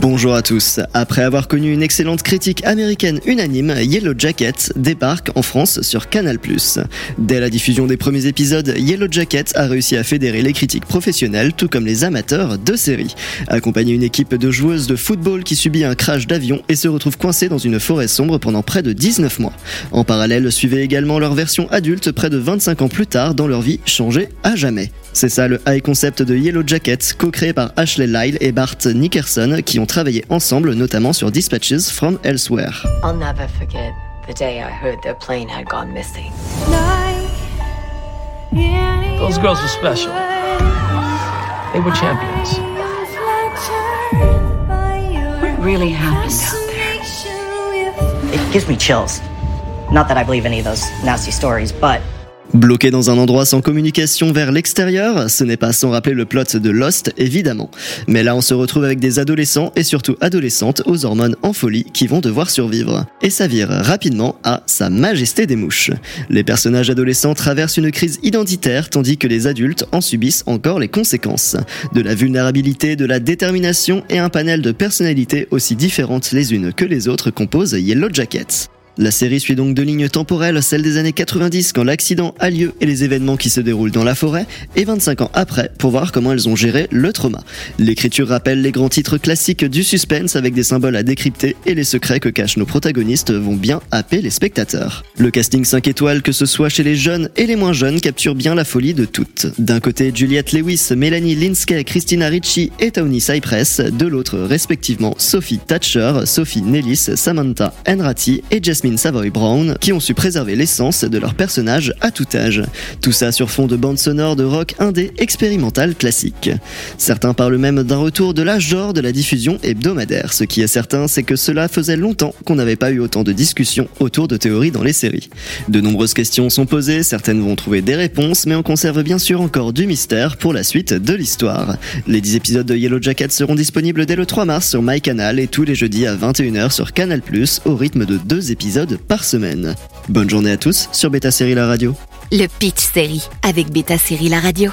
Bonjour à tous. Après avoir connu une excellente critique américaine unanime, Yellow Jacket débarque en France sur Canal+. Dès la diffusion des premiers épisodes, Yellow Jacket a réussi à fédérer les critiques professionnelles tout comme les amateurs de séries. Accompagner une équipe de joueuses de football qui subit un crash d'avion et se retrouve coincée dans une forêt sombre pendant près de 19 mois. En parallèle, suivez également leur version adulte près de 25 ans plus tard dans leur vie changée à jamais. C'est ça le high concept de Yellow Jacket, co-créé par Ashley Lyle et Bart Nickerson, qui ont travaillé ensemble notamment sur Dispatches from Elsewhere. I'll never forget the day I heard their plane had gone missing. Those girls were special. They were champions. What really happened out there? It gives me chills. Not that I believe any of those nasty stories, but Bloqué dans un endroit sans communication vers l'extérieur, ce n'est pas sans rappeler le plot de Lost, évidemment. Mais là, on se retrouve avec des adolescents et surtout adolescentes aux hormones en folie qui vont devoir survivre. Et ça vire rapidement à Sa Majesté des Mouches. Les personnages adolescents traversent une crise identitaire tandis que les adultes en subissent encore les conséquences. De la vulnérabilité, de la détermination et un panel de personnalités aussi différentes les unes que les autres composent Yellow Jackets. La série suit donc deux lignes temporelles, celle des années 90 quand l'accident a lieu et les événements qui se déroulent dans la forêt, et 25 ans après pour voir comment elles ont géré le trauma. L'écriture rappelle les grands titres classiques du suspense avec des symboles à décrypter et les secrets que cachent nos protagonistes vont bien happer les spectateurs. Le casting 5 étoiles, que ce soit chez les jeunes et les moins jeunes, capture bien la folie de toutes. D'un côté, Juliette Lewis, Mélanie Linsky, Christina Ricci et Tawny Cypress, de l'autre, respectivement, Sophie Thatcher, Sophie Nellis, Samantha Enrati et Jess Savoy Brown, qui ont su préserver l'essence de leurs personnages à tout âge. Tout ça sur fond de bande sonore de rock indé expérimental classique. Certains parlent même d'un retour de l'âge d'or de la diffusion hebdomadaire. Ce qui est certain, c'est que cela faisait longtemps qu'on n'avait pas eu autant de discussions autour de théories dans les séries. De nombreuses questions sont posées, certaines vont trouver des réponses, mais on conserve bien sûr encore du mystère pour la suite de l'histoire. Les 10 épisodes de Yellow Jacket seront disponibles dès le 3 mars sur MyCanal et tous les jeudis à 21h sur Canal+, au rythme de deux épisodes par semaine. Bonne journée à tous sur Beta Série La Radio. Le Pitch Série avec Beta Série La Radio.